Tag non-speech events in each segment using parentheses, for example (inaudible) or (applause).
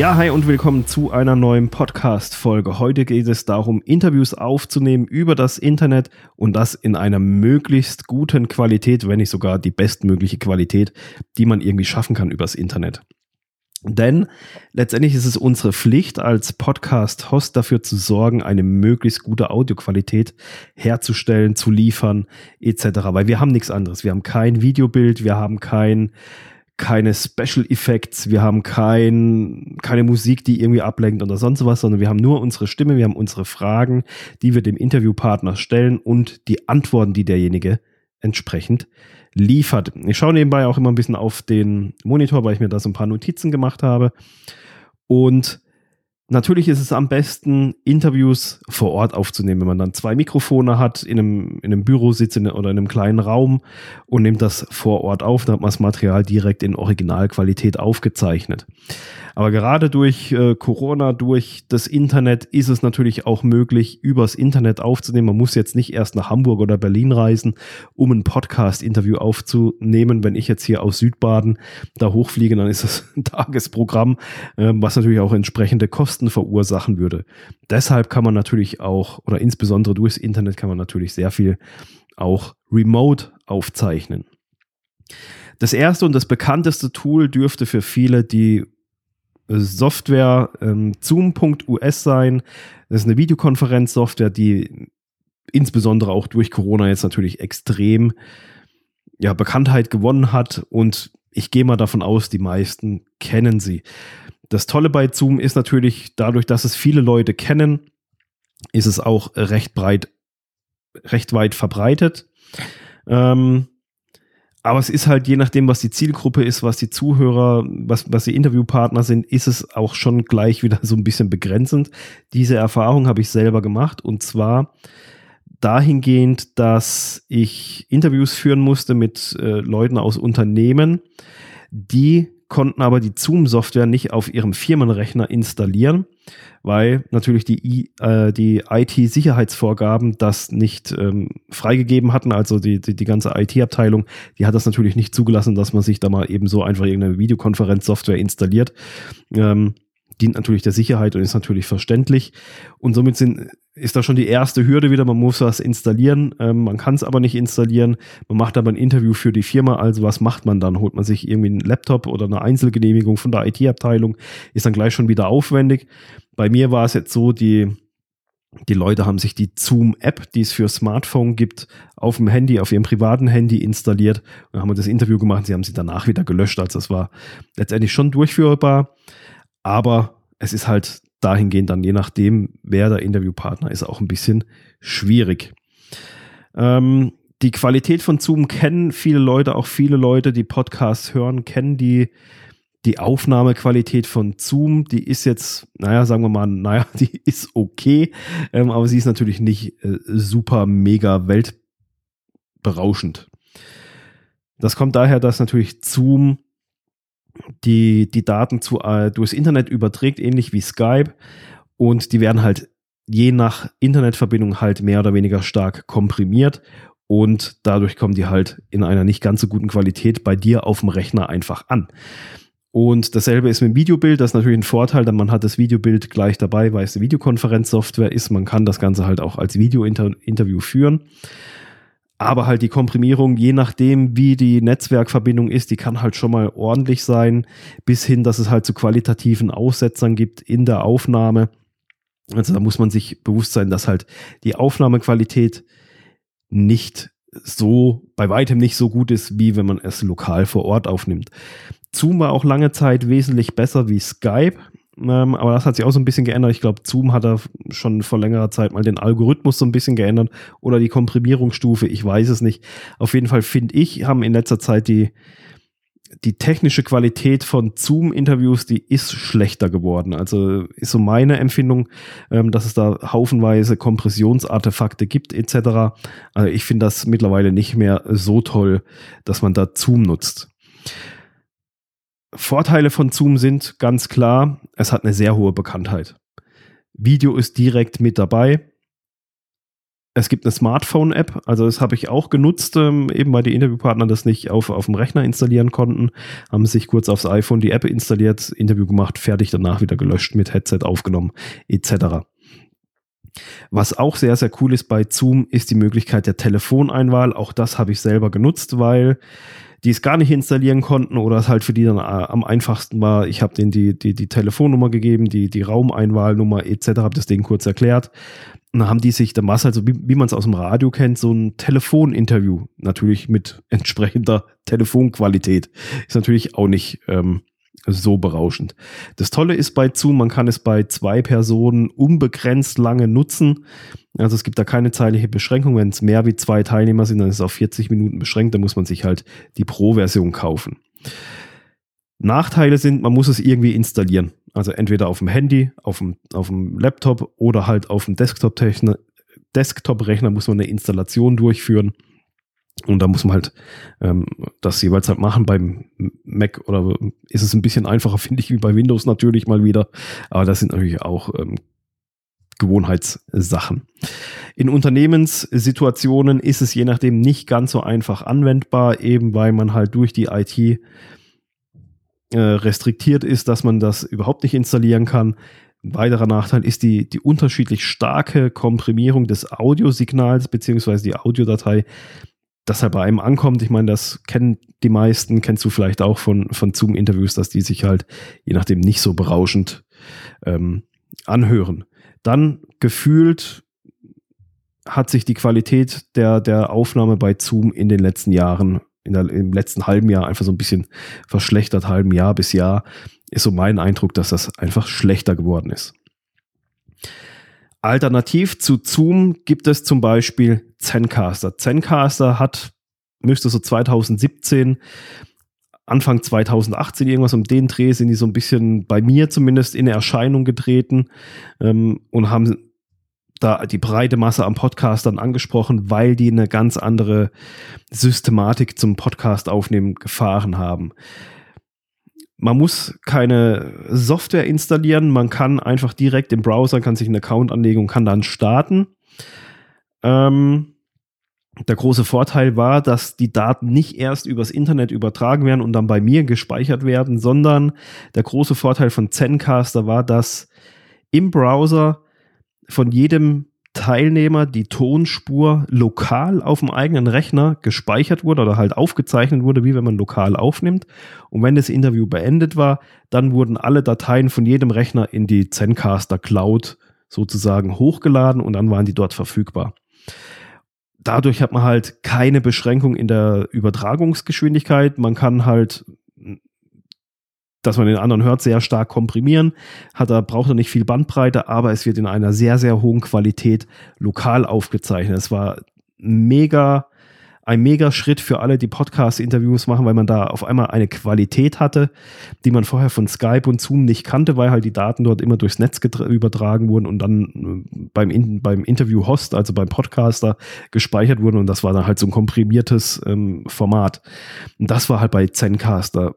Ja, hi und willkommen zu einer neuen Podcast-Folge. Heute geht es darum, Interviews aufzunehmen über das Internet und das in einer möglichst guten Qualität, wenn nicht sogar die bestmögliche Qualität, die man irgendwie schaffen kann übers Internet. Denn letztendlich ist es unsere Pflicht als Podcast-Host dafür zu sorgen, eine möglichst gute Audioqualität herzustellen, zu liefern, etc. Weil wir haben nichts anderes. Wir haben kein Videobild, wir haben kein keine Special Effects, wir haben kein, keine Musik, die irgendwie ablenkt oder sonst was, sondern wir haben nur unsere Stimme, wir haben unsere Fragen, die wir dem Interviewpartner stellen und die Antworten, die derjenige entsprechend liefert. Ich schaue nebenbei auch immer ein bisschen auf den Monitor, weil ich mir da so ein paar Notizen gemacht habe. Und Natürlich ist es am besten, Interviews vor Ort aufzunehmen, wenn man dann zwei Mikrofone hat, in einem, in einem Büro sitzt in, oder in einem kleinen Raum und nimmt das vor Ort auf. Dann hat man das Material direkt in Originalqualität aufgezeichnet. Aber gerade durch äh, Corona, durch das Internet ist es natürlich auch möglich, übers Internet aufzunehmen. Man muss jetzt nicht erst nach Hamburg oder Berlin reisen, um ein Podcast-Interview aufzunehmen. Wenn ich jetzt hier aus Südbaden da hochfliege, dann ist das (laughs) ein Tagesprogramm, äh, was natürlich auch entsprechende Kosten verursachen würde. Deshalb kann man natürlich auch, oder insbesondere durchs Internet kann man natürlich sehr viel auch remote aufzeichnen. Das erste und das bekannteste Tool dürfte für viele die Software ähm, Zoom.us sein. Das ist eine Videokonferenzsoftware, die insbesondere auch durch Corona jetzt natürlich extrem ja, Bekanntheit gewonnen hat und ich gehe mal davon aus, die meisten kennen sie. Das Tolle bei Zoom ist natürlich, dadurch, dass es viele Leute kennen, ist es auch recht breit, recht weit verbreitet. Ähm, aber es ist halt je nachdem, was die Zielgruppe ist, was die Zuhörer, was, was die Interviewpartner sind, ist es auch schon gleich wieder so ein bisschen begrenzend. Diese Erfahrung habe ich selber gemacht und zwar dahingehend, dass ich Interviews führen musste mit äh, Leuten aus Unternehmen, die konnten aber die Zoom-Software nicht auf ihrem Firmenrechner installieren, weil natürlich die, äh, die IT-Sicherheitsvorgaben das nicht ähm, freigegeben hatten. Also die, die, die ganze IT-Abteilung, die hat das natürlich nicht zugelassen, dass man sich da mal eben so einfach irgendeine Videokonferenzsoftware installiert. Ähm, dient natürlich der Sicherheit und ist natürlich verständlich. Und somit sind, ist da schon die erste Hürde wieder. Man muss was installieren. Ähm, man kann es aber nicht installieren. Man macht aber ein Interview für die Firma. Also was macht man dann? Holt man sich irgendwie einen Laptop oder eine Einzelgenehmigung von der IT-Abteilung? Ist dann gleich schon wieder aufwendig. Bei mir war es jetzt so, die, die Leute haben sich die Zoom-App, die es für Smartphone gibt, auf dem Handy, auf ihrem privaten Handy installiert. Dann haben wir das Interview gemacht. Sie haben sie danach wieder gelöscht. Also es war letztendlich schon durchführbar. Aber es ist halt dahingehend dann, je nachdem, wer der Interviewpartner ist, auch ein bisschen schwierig. Ähm, die Qualität von Zoom kennen viele Leute, auch viele Leute, die Podcasts hören, kennen die, die Aufnahmequalität von Zoom. Die ist jetzt, naja, sagen wir mal, (laughs) naja, die ist okay, ähm, aber sie ist natürlich nicht äh, super, mega weltberauschend. Das kommt daher, dass natürlich Zoom die, die Daten zu, äh, durchs Internet überträgt, ähnlich wie Skype. Und die werden halt je nach Internetverbindung halt mehr oder weniger stark komprimiert. Und dadurch kommen die halt in einer nicht ganz so guten Qualität bei dir auf dem Rechner einfach an. Und dasselbe ist mit dem Videobild. Das ist natürlich ein Vorteil, denn man hat das Videobild gleich dabei, weil es eine Videokonferenzsoftware ist. Man kann das Ganze halt auch als Video-Interview führen. Aber halt die Komprimierung, je nachdem, wie die Netzwerkverbindung ist, die kann halt schon mal ordentlich sein, bis hin, dass es halt zu qualitativen Aussetzern gibt in der Aufnahme. Also da muss man sich bewusst sein, dass halt die Aufnahmequalität nicht so, bei weitem nicht so gut ist, wie wenn man es lokal vor Ort aufnimmt. Zoom war auch lange Zeit wesentlich besser wie Skype. Ähm, aber das hat sich auch so ein bisschen geändert. Ich glaube, Zoom hat da schon vor längerer Zeit mal den Algorithmus so ein bisschen geändert oder die Komprimierungsstufe. Ich weiß es nicht. Auf jeden Fall finde ich, haben in letzter Zeit die, die technische Qualität von Zoom-Interviews, die ist schlechter geworden. Also ist so meine Empfindung, ähm, dass es da haufenweise Kompressionsartefakte gibt etc. Also ich finde das mittlerweile nicht mehr so toll, dass man da Zoom nutzt. Vorteile von Zoom sind ganz klar, es hat eine sehr hohe Bekanntheit. Video ist direkt mit dabei. es gibt eine Smartphone-App, also das habe ich auch genutzt, ähm, eben weil die Interviewpartner das nicht auf, auf dem Rechner installieren konnten, haben sich kurz aufs iPhone die App installiert, Interview gemacht, fertig, danach wieder gelöscht, mit Headset aufgenommen, etc. Was auch sehr, sehr cool ist bei Zoom, ist die Möglichkeit der Telefoneinwahl. Auch das habe ich selber genutzt, weil die es gar nicht installieren konnten oder es halt für die dann äh, am einfachsten war. Ich habe denen die, die, die Telefonnummer gegeben, die, die Raumeinwahlnummer etc., habe das denen kurz erklärt. Und dann haben die sich, da war es halt so, wie, wie man es aus dem Radio kennt, so ein Telefoninterview. Natürlich mit (laughs) entsprechender Telefonqualität. Ist natürlich auch nicht ähm, so berauschend. Das Tolle ist bei Zoom, man kann es bei zwei Personen unbegrenzt lange nutzen. Also es gibt da keine zeitliche Beschränkung. Wenn es mehr wie zwei Teilnehmer sind, dann ist es auf 40 Minuten beschränkt. Dann muss man sich halt die Pro-Version kaufen. Nachteile sind, man muss es irgendwie installieren. Also entweder auf dem Handy, auf dem, auf dem Laptop oder halt auf dem Desktop-Rechner Desktop muss man eine Installation durchführen. Und da muss man halt ähm, das jeweils halt machen. Beim Mac oder ist es ein bisschen einfacher, (laughs) finde ich, wie bei Windows natürlich mal wieder. Aber das sind natürlich auch ähm, Gewohnheitssachen. In Unternehmenssituationen ist es je nachdem nicht ganz so einfach anwendbar, eben weil man halt durch die IT äh, restriktiert ist, dass man das überhaupt nicht installieren kann. Ein weiterer Nachteil ist die, die unterschiedlich starke Komprimierung des Audiosignals beziehungsweise die Audiodatei das halt bei einem ankommt. Ich meine, das kennen die meisten, kennst du vielleicht auch von, von Zoom-Interviews, dass die sich halt je nachdem nicht so berauschend ähm, anhören. Dann gefühlt hat sich die Qualität der, der Aufnahme bei Zoom in den letzten Jahren, in der, im letzten halben Jahr einfach so ein bisschen verschlechtert, halben Jahr bis Jahr, ist so mein Eindruck, dass das einfach schlechter geworden ist. Alternativ zu Zoom gibt es zum Beispiel Zencaster. Zencaster hat, müsste so 2017, Anfang 2018 irgendwas um den Dreh sind die so ein bisschen bei mir zumindest in Erscheinung getreten ähm, und haben da die breite Masse am Podcast dann angesprochen, weil die eine ganz andere Systematik zum Podcast aufnehmen gefahren haben. Man muss keine Software installieren, man kann einfach direkt im Browser, kann sich einen Account anlegen und kann dann starten. Ähm, der große Vorteil war, dass die Daten nicht erst übers Internet übertragen werden und dann bei mir gespeichert werden, sondern der große Vorteil von Zencaster war, dass im Browser von jedem Teilnehmer die Tonspur lokal auf dem eigenen Rechner gespeichert wurde oder halt aufgezeichnet wurde, wie wenn man lokal aufnimmt. Und wenn das Interview beendet war, dann wurden alle Dateien von jedem Rechner in die Zencaster Cloud sozusagen hochgeladen und dann waren die dort verfügbar. Dadurch hat man halt keine Beschränkung in der Übertragungsgeschwindigkeit. Man kann halt dass man den anderen hört, sehr stark komprimieren. Hat braucht er nicht viel Bandbreite, aber es wird in einer sehr, sehr hohen Qualität lokal aufgezeichnet. Es war mega, ein mega Schritt für alle, die Podcast-Interviews machen, weil man da auf einmal eine Qualität hatte, die man vorher von Skype und Zoom nicht kannte, weil halt die Daten dort immer durchs Netz übertragen wurden und dann äh, beim, In beim Interview-Host, also beim Podcaster, gespeichert wurden und das war dann halt so ein komprimiertes ähm, Format. Und das war halt bei Zencaster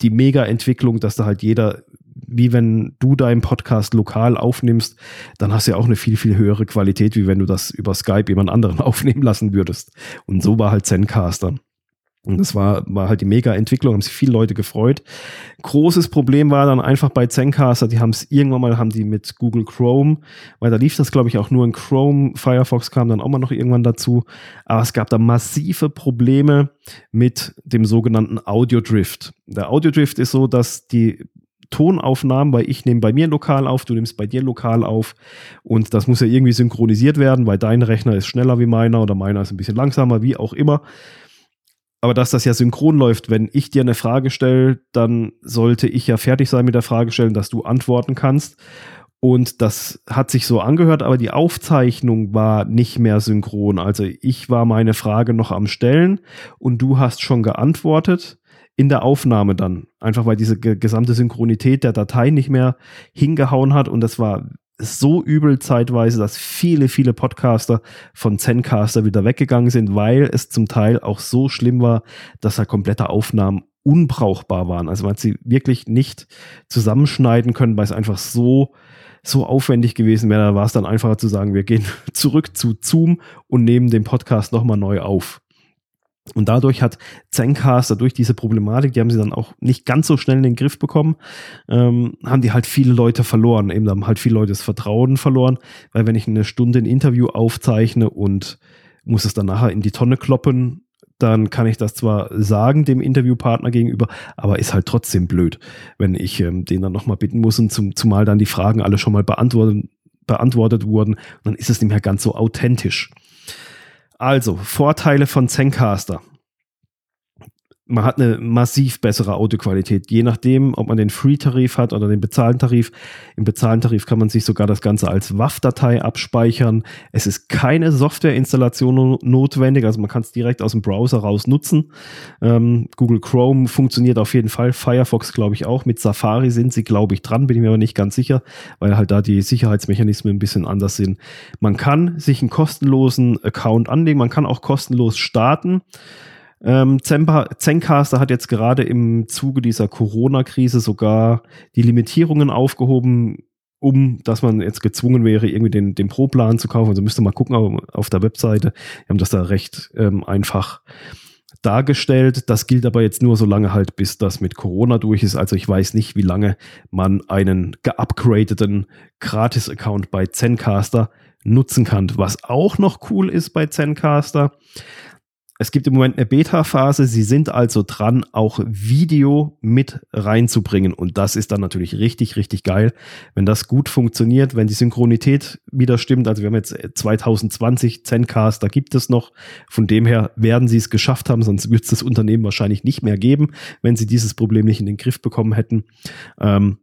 die Mega-Entwicklung, dass da halt jeder, wie wenn du deinen Podcast lokal aufnimmst, dann hast du ja auch eine viel, viel höhere Qualität, wie wenn du das über Skype jemand anderen (laughs) aufnehmen lassen würdest. Und so war halt Zencaster. Und das war, war halt die Mega-Entwicklung, haben sich viele Leute gefreut. Großes Problem war dann einfach bei Zencaster, die haben es irgendwann mal, haben die mit Google Chrome, weil da lief das, glaube ich, auch nur in Chrome, Firefox kam dann auch mal noch irgendwann dazu. Aber es gab da massive Probleme mit dem sogenannten Audio Drift. Der Audio Drift ist so, dass die Tonaufnahmen, weil ich nehme bei mir lokal auf, du nimmst bei dir lokal auf und das muss ja irgendwie synchronisiert werden, weil dein Rechner ist schneller wie meiner oder meiner ist ein bisschen langsamer, wie auch immer aber dass das ja synchron läuft, wenn ich dir eine Frage stelle, dann sollte ich ja fertig sein mit der Frage stellen, dass du antworten kannst. Und das hat sich so angehört, aber die Aufzeichnung war nicht mehr synchron. Also ich war meine Frage noch am Stellen und du hast schon geantwortet in der Aufnahme dann. Einfach weil diese gesamte Synchronität der Datei nicht mehr hingehauen hat und das war so übel zeitweise, dass viele, viele Podcaster von Zencaster wieder weggegangen sind, weil es zum Teil auch so schlimm war, dass da komplette Aufnahmen unbrauchbar waren. Also man hat sie wirklich nicht zusammenschneiden können, weil es einfach so so aufwendig gewesen wäre, da war es dann einfacher zu sagen, wir gehen (laughs) zurück zu Zoom und nehmen den Podcast nochmal neu auf. Und dadurch hat Zencaster durch diese Problematik, die haben sie dann auch nicht ganz so schnell in den Griff bekommen, ähm, haben die halt viele Leute verloren. Eben haben halt viele Leute das Vertrauen verloren, weil wenn ich eine Stunde ein Interview aufzeichne und muss es dann nachher in die Tonne kloppen, dann kann ich das zwar sagen dem Interviewpartner gegenüber, aber ist halt trotzdem blöd, wenn ich ähm, den dann nochmal bitten muss und zum, zumal dann die Fragen alle schon mal beantwortet, beantwortet wurden, dann ist es nicht mehr ganz so authentisch. Also, Vorteile von Zencaster man hat eine massiv bessere Audioqualität, je nachdem, ob man den Free-Tarif hat oder den bezahlten Tarif. Im bezahlten Tarif kann man sich sogar das Ganze als WAV-Datei abspeichern. Es ist keine Softwareinstallation notwendig, also man kann es direkt aus dem Browser raus nutzen. Ähm, Google Chrome funktioniert auf jeden Fall, Firefox glaube ich auch. Mit Safari sind sie, glaube ich, dran, bin ich mir aber nicht ganz sicher, weil halt da die Sicherheitsmechanismen ein bisschen anders sind. Man kann sich einen kostenlosen Account anlegen, man kann auch kostenlos starten. Ähm, Zencaster hat jetzt gerade im Zuge dieser Corona-Krise sogar die Limitierungen aufgehoben, um dass man jetzt gezwungen wäre, irgendwie den, den Pro-Plan zu kaufen. Also müsste mal gucken auf der Webseite. Wir haben das da recht ähm, einfach dargestellt. Das gilt aber jetzt nur so lange halt, bis das mit Corona durch ist. Also ich weiß nicht, wie lange man einen geupgradeten Gratis-Account bei Zencaster nutzen kann. Was auch noch cool ist bei Zencaster, es gibt im Moment eine Beta-Phase. Sie sind also dran, auch Video mit reinzubringen. Und das ist dann natürlich richtig, richtig geil, wenn das gut funktioniert, wenn die Synchronität wieder stimmt. Also wir haben jetzt 2020 Zencast, da gibt es noch. Von dem her werden sie es geschafft haben, sonst wird es das Unternehmen wahrscheinlich nicht mehr geben, wenn sie dieses Problem nicht in den Griff bekommen hätten. Ähm,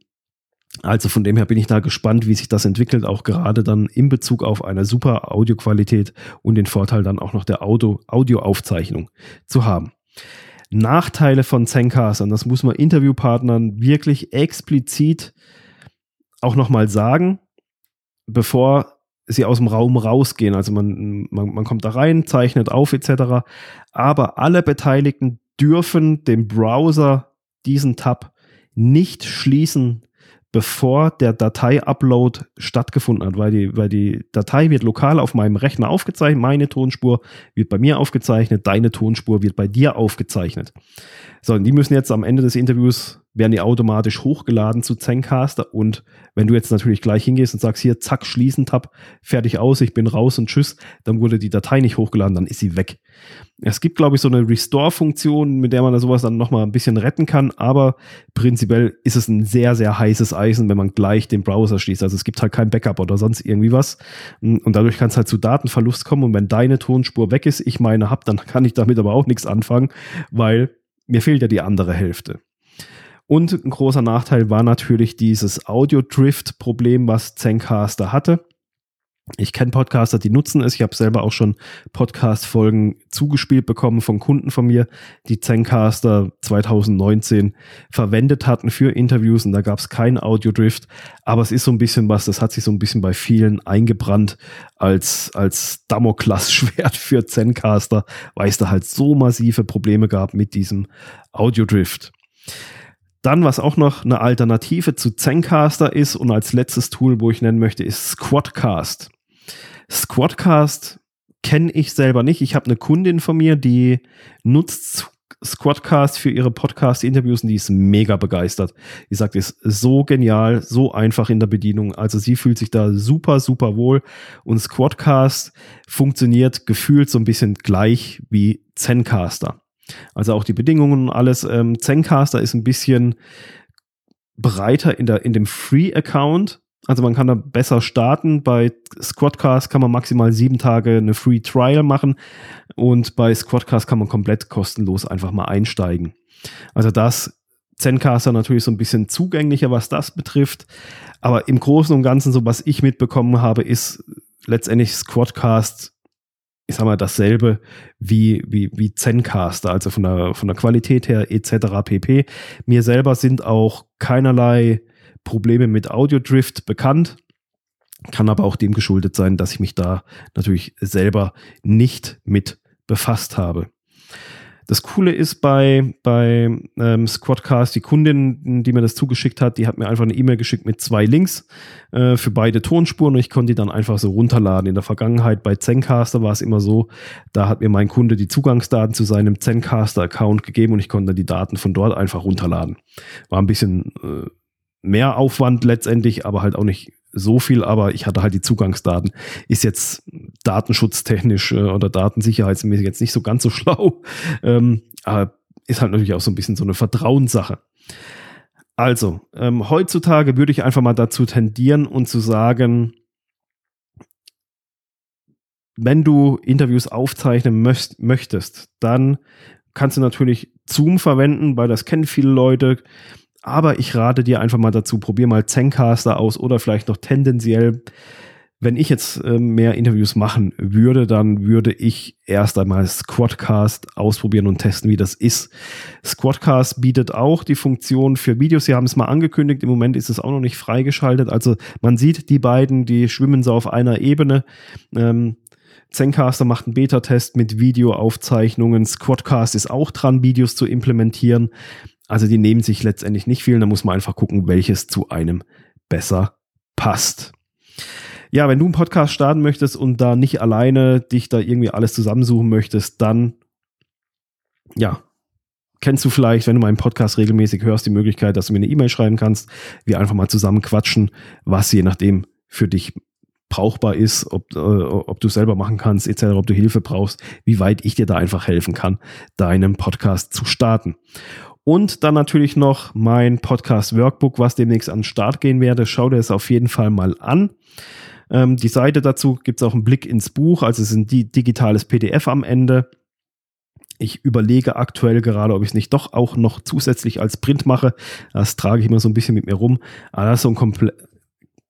also von dem her bin ich da gespannt, wie sich das entwickelt, auch gerade dann in Bezug auf eine super Audioqualität und den Vorteil dann auch noch der Audio Audioaufzeichnung zu haben. Nachteile von Zencastern, das muss man Interviewpartnern wirklich explizit auch nochmal sagen, bevor sie aus dem Raum rausgehen. Also man, man, man kommt da rein, zeichnet auf etc. Aber alle Beteiligten dürfen dem Browser diesen Tab nicht schließen, bevor der Datei-Upload stattgefunden hat, weil die, weil die Datei wird lokal auf meinem Rechner aufgezeichnet, meine Tonspur wird bei mir aufgezeichnet, deine Tonspur wird bei dir aufgezeichnet. So, und die müssen jetzt am Ende des Interviews, werden die automatisch hochgeladen zu Zencaster und wenn du jetzt natürlich gleich hingehst und sagst, hier, zack, schließen, Tab, fertig aus, ich bin raus und tschüss, dann wurde die Datei nicht hochgeladen, dann ist sie weg. Es gibt, glaube ich, so eine Restore-Funktion, mit der man da sowas dann nochmal ein bisschen retten kann, aber prinzipiell ist es ein sehr, sehr heißes Eisen, wenn man gleich den Browser schließt. Also es gibt halt kein Backup oder sonst irgendwie was und dadurch kann es halt zu Datenverlust kommen und wenn deine Tonspur weg ist, ich meine hab, dann kann ich damit aber auch nichts anfangen, weil mir fehlt ja die andere Hälfte. Und ein großer Nachteil war natürlich dieses Audio-Drift-Problem, was Zencaster hatte. Ich kenne Podcaster, die nutzen es. Ich habe selber auch schon Podcast-Folgen zugespielt bekommen von Kunden von mir, die Zencaster 2019 verwendet hatten für Interviews und da gab es keinen Audio-Drift. Aber es ist so ein bisschen was, das hat sich so ein bisschen bei vielen eingebrannt als, als Damoklas-Schwert (laughs) für Zencaster, weil es da halt so massive Probleme gab mit diesem Audio-Drift. Dann, was auch noch eine Alternative zu Zencaster ist und als letztes Tool, wo ich nennen möchte, ist Squadcast. Squadcast kenne ich selber nicht. Ich habe eine Kundin von mir, die nutzt Squadcast für ihre Podcast-Interviews und die ist mega begeistert. Die sagt, ist so genial, so einfach in der Bedienung. Also sie fühlt sich da super, super wohl und Squadcast funktioniert gefühlt so ein bisschen gleich wie Zencaster. Also auch die Bedingungen und alles. Ähm, Zencaster ist ein bisschen breiter in, der, in dem Free-Account. Also man kann da besser starten. Bei Squadcast kann man maximal sieben Tage eine Free Trial machen und bei Squadcast kann man komplett kostenlos einfach mal einsteigen. Also das Zencaster natürlich so ein bisschen zugänglicher, was das betrifft. Aber im Großen und Ganzen, so was ich mitbekommen habe, ist letztendlich Squadcast, ich sag mal, dasselbe wie, wie, wie Zencaster, also von der, von der Qualität her etc. pp. Mir selber sind auch keinerlei Probleme mit Audio-Drift bekannt. Kann aber auch dem geschuldet sein, dass ich mich da natürlich selber nicht mit befasst habe. Das Coole ist bei, bei ähm, Squadcast, die Kundin, die mir das zugeschickt hat, die hat mir einfach eine E-Mail geschickt mit zwei Links äh, für beide Tonspuren und ich konnte die dann einfach so runterladen. In der Vergangenheit bei Zencaster war es immer so, da hat mir mein Kunde die Zugangsdaten zu seinem Zencaster-Account gegeben und ich konnte die Daten von dort einfach runterladen. War ein bisschen äh, mehr Aufwand letztendlich, aber halt auch nicht so viel, aber ich hatte halt die Zugangsdaten. Ist jetzt datenschutztechnisch äh, oder datensicherheitsmäßig jetzt nicht so ganz so (laughs) schlau. Ähm, aber ist halt natürlich auch so ein bisschen so eine Vertrauenssache. Also, ähm, heutzutage würde ich einfach mal dazu tendieren und zu sagen, wenn du Interviews aufzeichnen möcht möchtest, dann kannst du natürlich Zoom verwenden, weil das kennen viele Leute. Aber ich rate dir einfach mal dazu, probier mal Zencaster aus oder vielleicht noch tendenziell, wenn ich jetzt äh, mehr Interviews machen würde, dann würde ich erst einmal Squadcast ausprobieren und testen, wie das ist. Squadcast bietet auch die Funktion für Videos. Sie haben es mal angekündigt. Im Moment ist es auch noch nicht freigeschaltet. Also man sieht die beiden, die schwimmen so auf einer Ebene. Ähm, Zencaster macht einen Beta-Test mit Videoaufzeichnungen. Squadcast ist auch dran, Videos zu implementieren. Also die nehmen sich letztendlich nicht viel. Da muss man einfach gucken, welches zu einem besser passt. Ja, wenn du einen Podcast starten möchtest und da nicht alleine dich da irgendwie alles zusammensuchen möchtest, dann ja, kennst du vielleicht, wenn du meinen Podcast regelmäßig hörst, die Möglichkeit, dass du mir eine E-Mail schreiben kannst, wir einfach mal zusammen quatschen, was je nachdem für dich brauchbar ist, ob, äh, ob du selber machen kannst, etc., ob du Hilfe brauchst, wie weit ich dir da einfach helfen kann, deinen Podcast zu starten. Und dann natürlich noch mein Podcast Workbook, was demnächst an den Start gehen werde. Schau dir es auf jeden Fall mal an. Ähm, die Seite dazu gibt es auch einen Blick ins Buch, also es ist ein digitales PDF am Ende. Ich überlege aktuell gerade, ob ich es nicht doch auch noch zusätzlich als Print mache. Das trage ich immer so ein bisschen mit mir rum. Aber das ist so ein,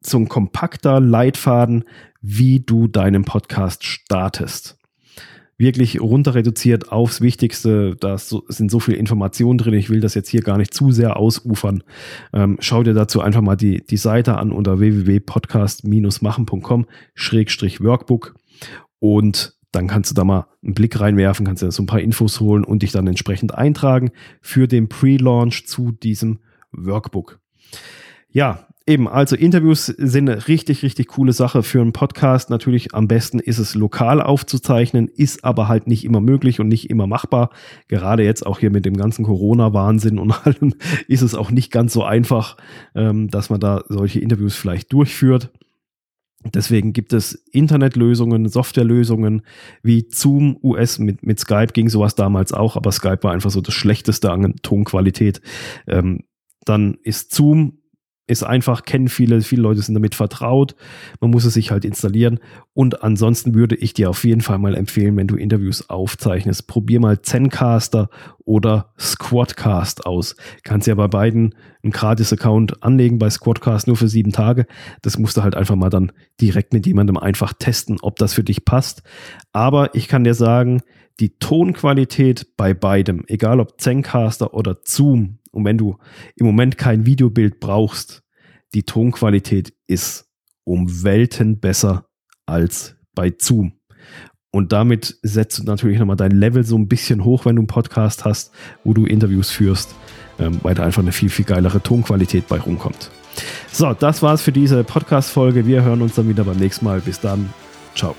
so ein kompakter Leitfaden, wie du deinen Podcast startest wirklich runter reduziert aufs Wichtigste. Da sind so viele Informationen drin. Ich will das jetzt hier gar nicht zu sehr ausufern. Ähm, schau dir dazu einfach mal die, die Seite an unter www.podcast-machen.com-workbook und dann kannst du da mal einen Blick reinwerfen, kannst dir so ein paar Infos holen und dich dann entsprechend eintragen für den Pre-Launch zu diesem Workbook. Ja, Eben, also Interviews sind eine richtig, richtig coole Sache für einen Podcast. Natürlich am besten ist es lokal aufzuzeichnen, ist aber halt nicht immer möglich und nicht immer machbar. Gerade jetzt auch hier mit dem ganzen Corona-Wahnsinn und (laughs) allem ist es auch nicht ganz so einfach, ähm, dass man da solche Interviews vielleicht durchführt. Deswegen gibt es Internetlösungen, Softwarelösungen wie Zoom US mit, mit Skype ging sowas damals auch, aber Skype war einfach so das Schlechteste an Tonqualität. Ähm, dann ist Zoom ist einfach, kennen viele, viele Leute sind damit vertraut. Man muss es sich halt installieren. Und ansonsten würde ich dir auf jeden Fall mal empfehlen, wenn du Interviews aufzeichnest, probier mal Zencaster oder Squadcast aus. Kannst ja bei beiden einen Gratis-Account anlegen, bei Squadcast nur für sieben Tage. Das musst du halt einfach mal dann direkt mit jemandem einfach testen, ob das für dich passt. Aber ich kann dir sagen, die Tonqualität bei beidem, egal ob Zencaster oder Zoom, und wenn du im Moment kein Videobild brauchst, die Tonqualität ist um Welten besser als bei Zoom. Und damit setzt du natürlich nochmal dein Level so ein bisschen hoch, wenn du einen Podcast hast, wo du Interviews führst, ähm, weil da einfach eine viel, viel geilere Tonqualität bei rumkommt. So, das war's für diese Podcast-Folge. Wir hören uns dann wieder beim nächsten Mal. Bis dann. Ciao.